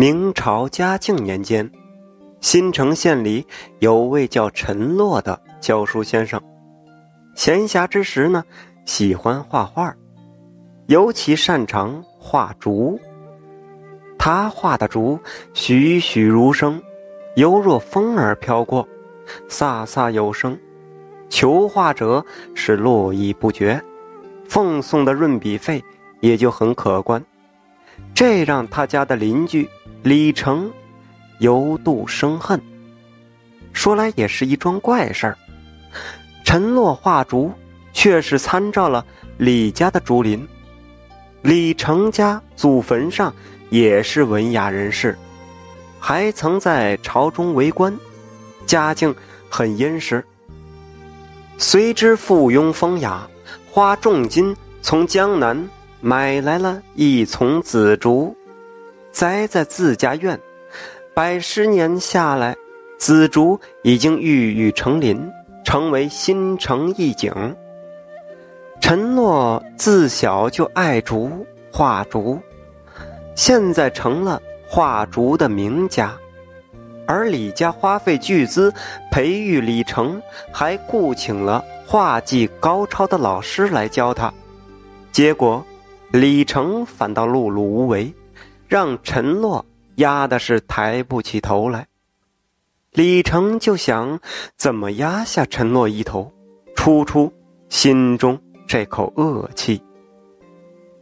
明朝嘉靖年间，新城县里有位叫陈洛的教书先生，闲暇之时呢，喜欢画画，尤其擅长画竹。他画的竹栩栩如生，犹若风儿飘过，飒飒有声，求画者是络绎不绝，奉送的润笔费也就很可观，这让他家的邻居。李成由妒生恨，说来也是一桩怪事儿。陈洛画竹，却是参照了李家的竹林。李成家祖坟上也是文雅人士，还曾在朝中为官，家境很殷实。随之附庸风雅，花重金从江南买来了一丛紫竹。栽在自家院，百十年下来，紫竹已经郁郁成林，成为新城一景。陈诺自小就爱竹画竹，现在成了画竹的名家。而李家花费巨资培育李成，还雇请了画技高超的老师来教他，结果李成反倒碌碌无为。让陈洛压的是抬不起头来，李成就想怎么压下陈洛一头，出出心中这口恶气。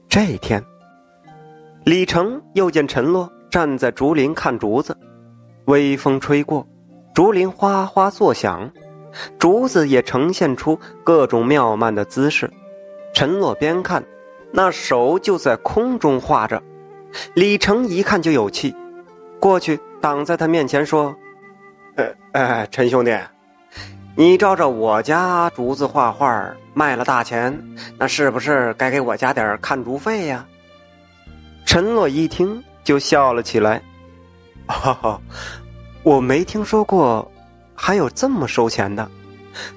这天，李成又见陈洛站在竹林看竹子，微风吹过，竹林哗哗作响，竹子也呈现出各种妙曼的姿势。陈洛边看，那手就在空中画着。李成一看就有气，过去挡在他面前说：“呃，呃，陈兄弟，你照着我家竹子画画卖了大钱，那是不是该给我家点看竹费呀？”陈洛一听就笑了起来：“哈哈，我没听说过还有这么收钱的，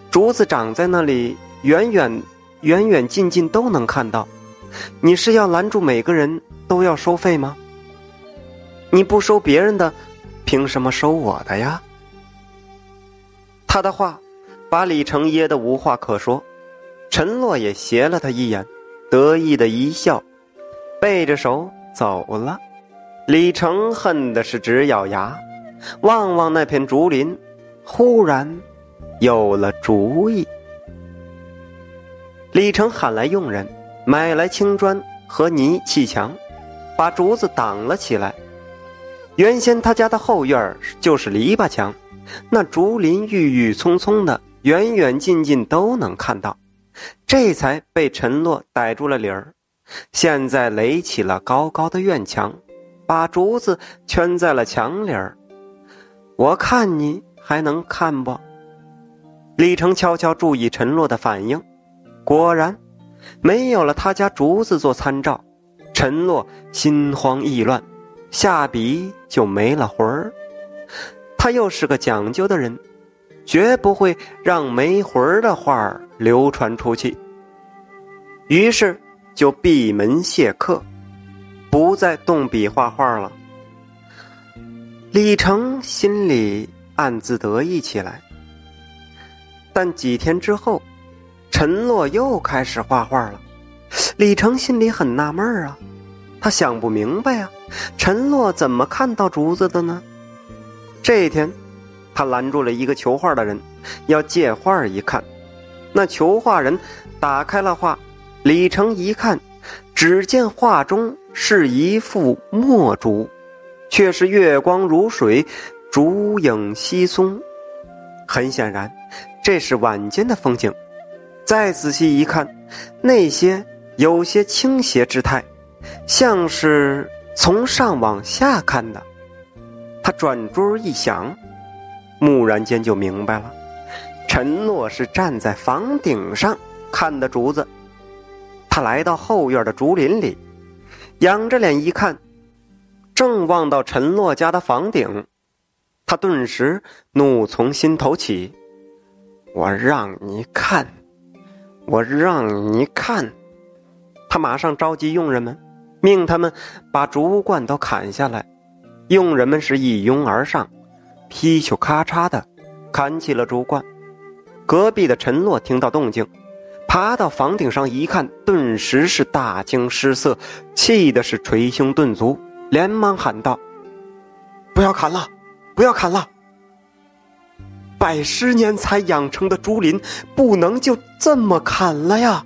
竹子长在那里，远远、远远近近都能看到。你是要拦住每个人？”都要收费吗？你不收别人的，凭什么收我的呀？他的话把李成噎得无话可说，陈洛也斜了他一眼，得意的一笑，背着手走了。李成恨的是直咬牙，望望那片竹林，忽然有了主意。李成喊来佣人，买来青砖和泥砌墙。把竹子挡了起来。原先他家的后院就是篱笆墙，那竹林郁郁葱葱的，远远近近都能看到。这才被陈洛逮住了理儿。现在垒起了高高的院墙，把竹子圈在了墙里儿。我看你还能看不？李成悄悄注意陈洛的反应，果然，没有了他家竹子做参照。陈洛心慌意乱，下笔就没了魂儿。他又是个讲究的人，绝不会让没魂儿的画流传出去。于是就闭门谢客，不再动笔画画了。李成心里暗自得意起来。但几天之后，陈洛又开始画画了。李成心里很纳闷啊，他想不明白啊，陈洛怎么看到竹子的呢？这一天，他拦住了一个求画的人，要借画一看。那求画人打开了画，李成一看，只见画中是一幅墨竹，却是月光如水，竹影稀松。很显然，这是晚间的风景。再仔细一看，那些。有些倾斜之态，像是从上往下看的。他转珠一想，蓦然间就明白了：陈诺是站在房顶上看的竹子。他来到后院的竹林里，仰着脸一看，正望到陈诺家的房顶。他顿时怒从心头起：“我让你看，我让你看！”他马上召集佣人们，命他们把竹罐都砍下来，佣人们是一拥而上，劈球咔嚓的砍起了竹罐。隔壁的陈洛听到动静，爬到房顶上一看，顿时是大惊失色，气的是捶胸顿足，连忙喊道：“不要砍了，不要砍了！百十年才养成的竹林，不能就这么砍了呀！”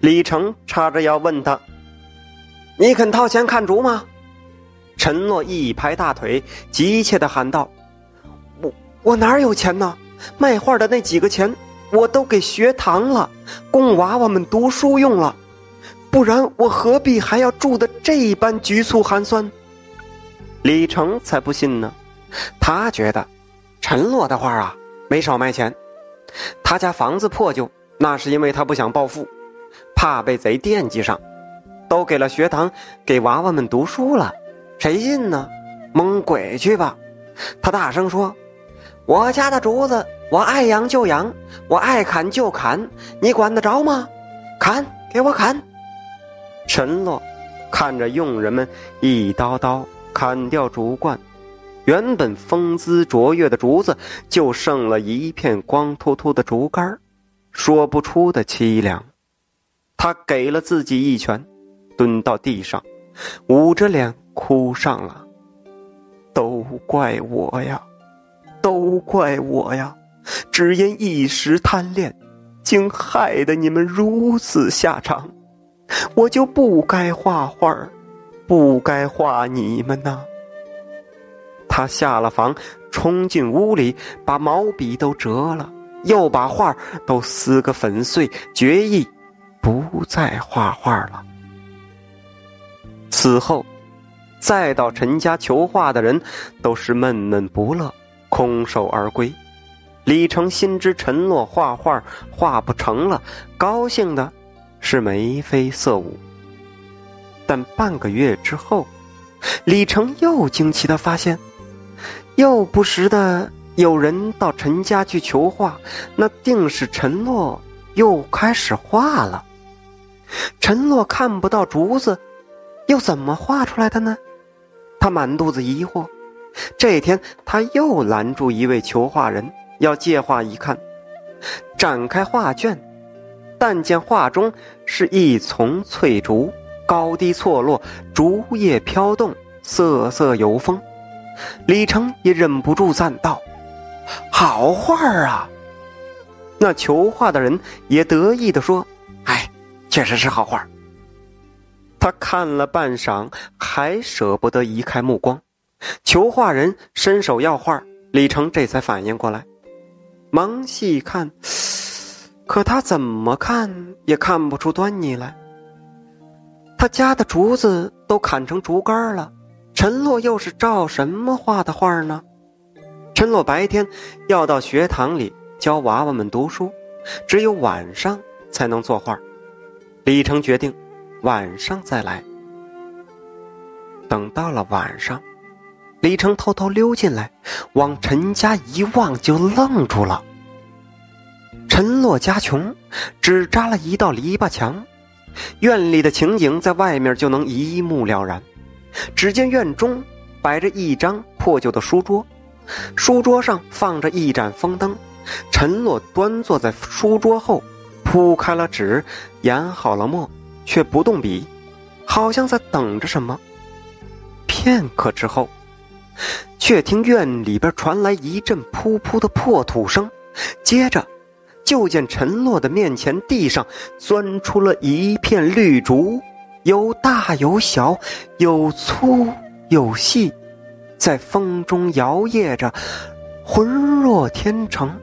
李成叉着腰问他：“你肯掏钱看竹吗？”陈诺一拍大腿，急切的喊道：“我我哪有钱呢？卖画的那几个钱，我都给学堂了，供娃娃们读书用了，不然我何必还要住的这般局促寒酸？”李成才不信呢，他觉得陈洛的画啊没少卖钱，他家房子破旧，那是因为他不想暴富，怕被贼惦记上，都给了学堂，给娃娃们读书了。谁信呢？蒙鬼去吧！他大声说：“我家的竹子，我爱养就养，我爱砍就砍，你管得着吗？砍，给我砍！”陈洛看着佣人们一刀刀砍掉竹冠，原本风姿卓越的竹子就剩了一片光秃秃的竹竿说不出的凄凉。他给了自己一拳，蹲到地上，捂着脸。哭上了，都怪我呀，都怪我呀！只因一时贪恋，竟害得你们如此下场。我就不该画画不该画你们呐！他下了房，冲进屋里，把毛笔都折了，又把画都撕个粉碎，决意不再画画了。此后。再到陈家求画的人，都是闷闷不乐，空手而归。李成心知陈洛画画画不成了，高兴的是眉飞色舞。但半个月之后，李成又惊奇的发现，又不时的有人到陈家去求画，那定是陈洛又开始画了。陈洛看不到竹子，又怎么画出来的呢？他满肚子疑惑，这天他又拦住一位求画人，要借画一看。展开画卷，但见画中是一丛翠竹，高低错落，竹叶飘动，瑟瑟有风。李成也忍不住赞道：“好画啊！”那求画的人也得意的说：“哎，确实是好画。”他看了半晌，还舍不得移开目光。求画人伸手要画，李成这才反应过来，忙细看，可他怎么看也看不出端倪来。他家的竹子都砍成竹竿了，陈洛又是照什么画的画呢？陈洛白天要到学堂里教娃娃们读书，只有晚上才能作画。李成决定。晚上再来。等到了晚上，李成偷偷溜进来，往陈家一望，就愣住了。陈洛家穷，只扎了一道篱笆墙，院里的情景在外面就能一目了然。只见院中摆着一张破旧的书桌，书桌上放着一盏风灯。陈洛端坐在书桌后，铺开了纸，研好了墨。却不动笔，好像在等着什么。片刻之后，却听院里边传来一阵噗噗的破土声，接着就见陈洛的面前地上钻出了一片绿竹，有大有小，有粗有细，在风中摇曳着，浑若天成。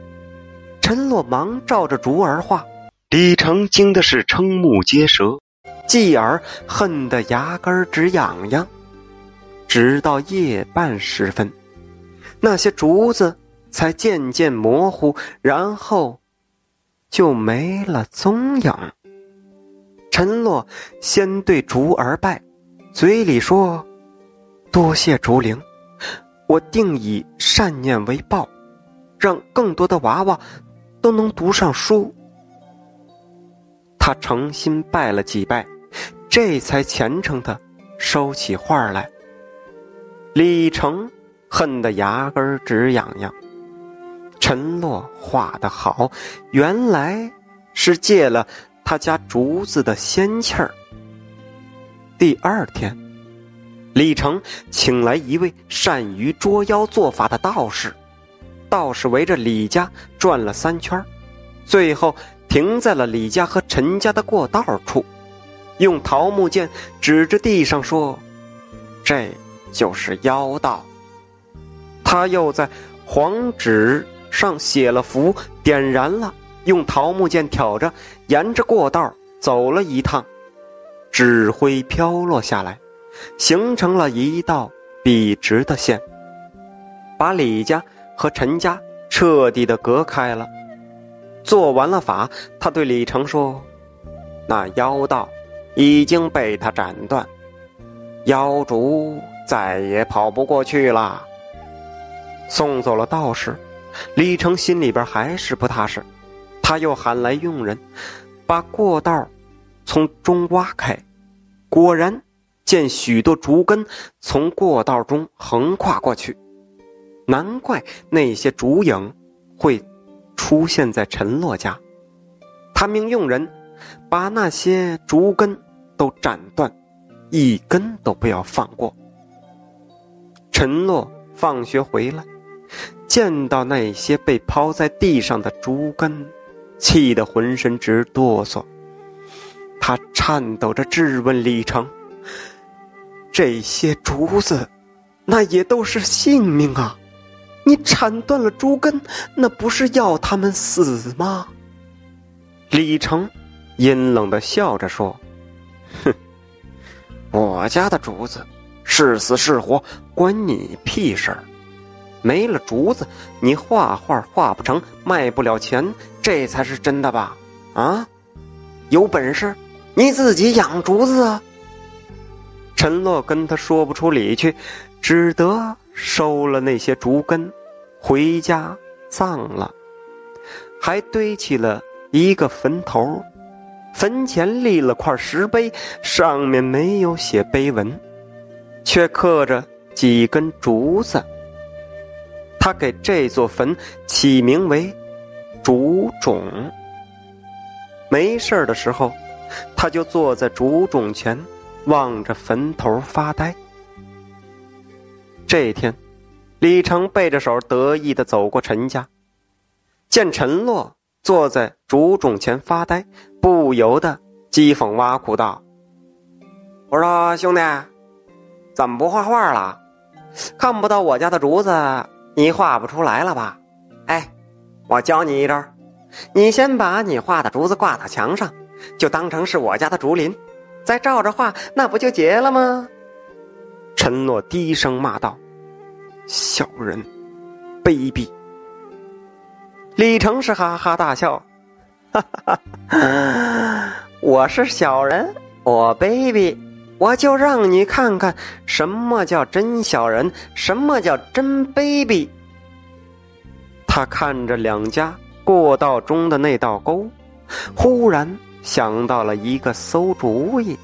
陈洛忙照着竹儿画，李成惊的是瞠目结舌。继而恨得牙根直痒痒，直到夜半时分，那些竹子才渐渐模糊，然后就没了踪影。陈洛先对竹儿拜，嘴里说：“多谢竹灵，我定以善念为报，让更多的娃娃都能读上书。”他诚心拜了几拜。这才虔诚的收起画来。李成恨得牙根直痒痒。陈洛画的好，原来是借了他家竹子的仙气儿。第二天，李成请来一位善于捉妖做法的道士，道士围着李家转了三圈，最后停在了李家和陈家的过道处，用桃木剑指着地上说：“这就是妖道。”他又在黄纸。上写了符，点燃了，用桃木剑挑着，沿着过道走了一趟，纸灰飘落下来，形成了一道笔直的线，把李家和陈家彻底的隔开了。做完了法，他对李成说：“那妖道已经被他斩断，妖族再也跑不过去了。”送走了道士。李成心里边还是不踏实，他又喊来佣人，把过道从中挖开，果然见许多竹根从过道中横跨过去，难怪那些竹影会出现在陈洛家。他命佣人把那些竹根都斩断，一根都不要放过。陈洛放学回来。见到那些被抛在地上的竹根，气得浑身直哆嗦。他颤抖着质问李成：“这些竹子，那也都是性命啊！你铲断了竹根，那不是要他们死吗？”李成阴冷的笑着说：“哼，我家的竹子，是死是活，关你屁事儿。”没了竹子，你画画画不成，卖不了钱，这才是真的吧？啊，有本事你自己养竹子啊！陈洛跟他说不出理去，只得收了那些竹根，回家葬了，还堆起了一个坟头，坟前立了块石碑，上面没有写碑文，却刻着几根竹子。他给这座坟起名为“竹冢”。没事的时候，他就坐在竹冢前，望着坟头发呆。这一天，李成背着手得意的走过陈家，见陈洛坐在竹冢前发呆，不由得讥讽挖苦道：“我说兄弟，怎么不画画了？看不到我家的竹子？”你画不出来了吧？哎，我教你一招，你先把你画的竹子挂到墙上，就当成是我家的竹林，再照着画，那不就结了吗？陈诺低声骂道：“小人，卑鄙！”李成是哈哈大笑：“哈哈哈，我是小人，我卑鄙。”我就让你看看什么叫真小人，什么叫真卑鄙。他看着两家过道中的那道沟，忽然想到了一个馊主意：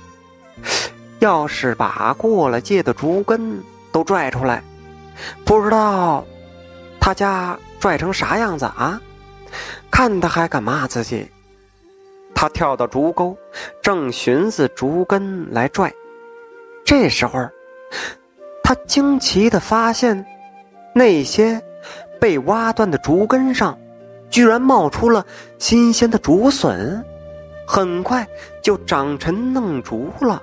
要是把过了界的竹根都拽出来，不知道他家拽成啥样子啊？看他还敢骂自己！他跳到竹沟，正寻思竹根来拽。这时候，他惊奇的发现，那些被挖断的竹根上，居然冒出了新鲜的竹笋，很快就长成嫩竹了。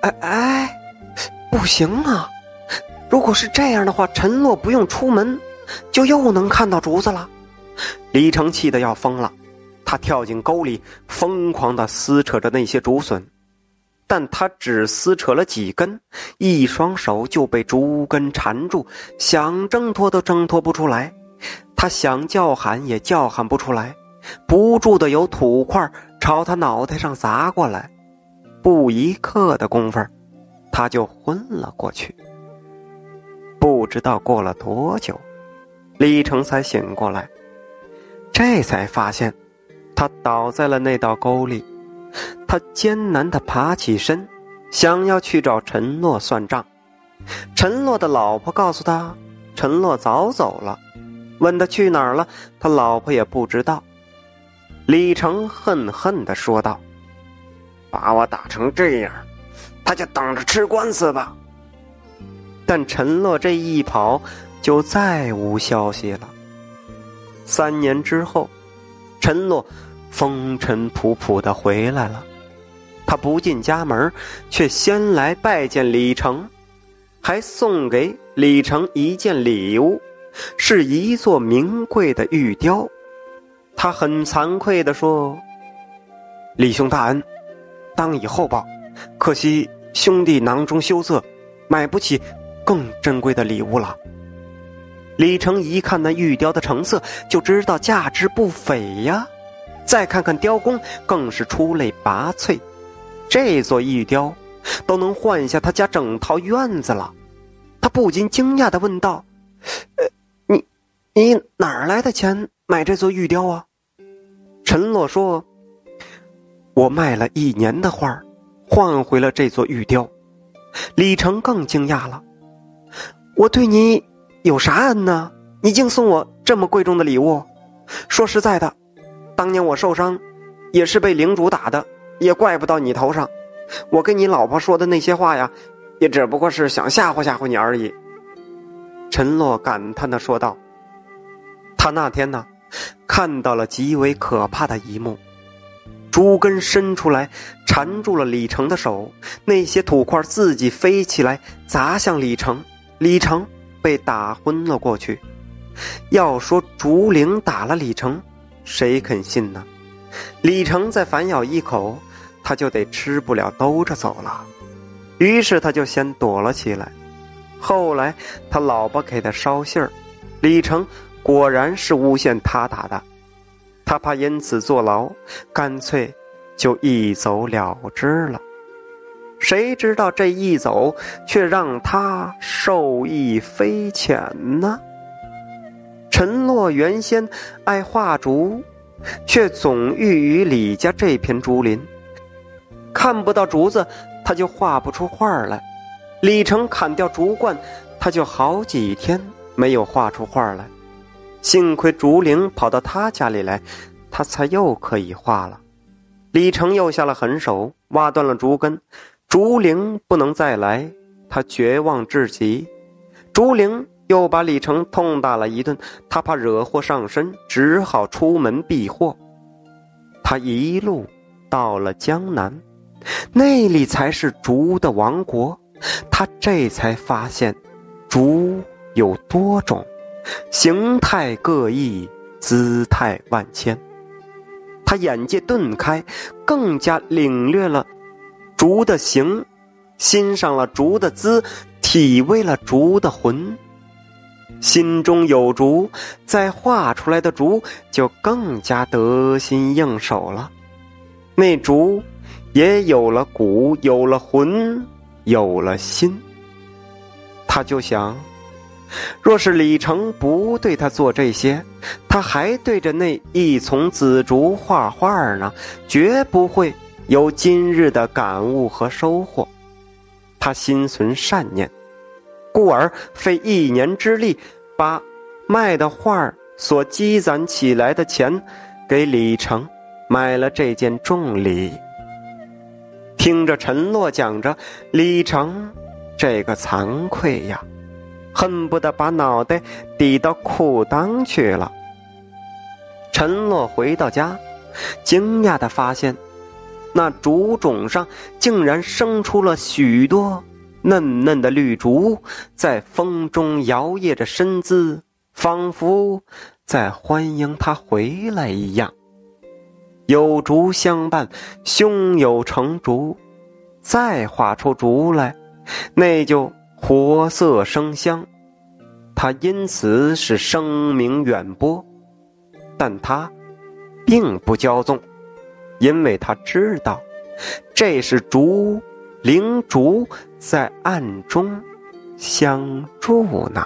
哎哎，不行啊！如果是这样的话，陈洛不用出门，就又能看到竹子了。李成气得要疯了，他跳进沟里，疯狂的撕扯着那些竹笋。但他只撕扯了几根，一双手就被竹根缠住，想挣脱都挣脱不出来。他想叫喊也叫喊不出来，不住的有土块朝他脑袋上砸过来。不一刻的功夫，他就昏了过去。不知道过了多久，李成才醒过来，这才发现，他倒在了那道沟里。他艰难的爬起身，想要去找陈诺算账，陈洛的老婆告诉他，陈洛早走了。问他去哪儿了，他老婆也不知道。李成恨恨的说道：“把我打成这样，他就等着吃官司吧。”但陈洛这一跑，就再无消息了。三年之后，陈洛风尘仆仆的回来了。他不进家门，却先来拜见李成，还送给李成一件礼物。是一座名贵的玉雕，他很惭愧的说：“李兄大恩，当以后报。可惜兄弟囊中羞涩，买不起更珍贵的礼物了。”李成一看那玉雕的成色，就知道价值不菲呀。再看看雕工，更是出类拔萃。这座玉雕都能换下他家整套院子了。他不禁惊讶的问道：“呃。”你你哪儿来的钱买这座玉雕啊？陈洛说：“我卖了一年的画换回了这座玉雕。”李成更惊讶了：“我对你有啥恩呢？你竟送我这么贵重的礼物？说实在的，当年我受伤，也是被领主打的，也怪不到你头上。我跟你老婆说的那些话呀，也只不过是想吓唬吓唬你而已。”陈洛感叹的说道。他那天呢，看到了极为可怕的一幕：竹根伸出来缠住了李成的手，那些土块自己飞起来砸向李成，李成被打昏了过去。要说竹灵打了李成，谁肯信呢？李成再反咬一口，他就得吃不了兜着走了。于是他就先躲了起来。后来他老婆给他捎信儿，李成。果然是诬陷他打的，他怕因此坐牢，干脆就一走了之了。谁知道这一走，却让他受益匪浅呢？陈洛原先爱画竹，却总遇于李家这片竹林，看不到竹子，他就画不出画来。李成砍掉竹冠，他就好几天没有画出画来。幸亏竹灵跑到他家里来，他才又可以画了。李成又下了狠手，挖断了竹根，竹灵不能再来，他绝望至极。竹灵又把李成痛打了一顿，他怕惹祸上身，只好出门避祸。他一路到了江南，那里才是竹的王国。他这才发现，竹有多种。形态各异，姿态万千。他眼界顿开，更加领略了竹的形，欣赏了竹的姿，体味了竹的魂。心中有竹，再画出来的竹就更加得心应手了。那竹也有了骨，有了魂，有了心。他就想。若是李成不对他做这些，他还对着那一丛紫竹画画呢，绝不会有今日的感悟和收获。他心存善念，故而费一年之力，把卖的画所积攒起来的钱，给李成买了这件重礼。听着陈洛讲着，李成这个惭愧呀！恨不得把脑袋抵到裤裆去了。陈洛回到家，惊讶的发现，那竹种上竟然生出了许多嫩嫩的绿竹，在风中摇曳着身姿，仿佛在欢迎他回来一样。有竹相伴，胸有成竹，再画出竹来，那就。活色生香，他因此是声名远播，但他并不骄纵，因为他知道这是竹灵竹在暗中相助呢。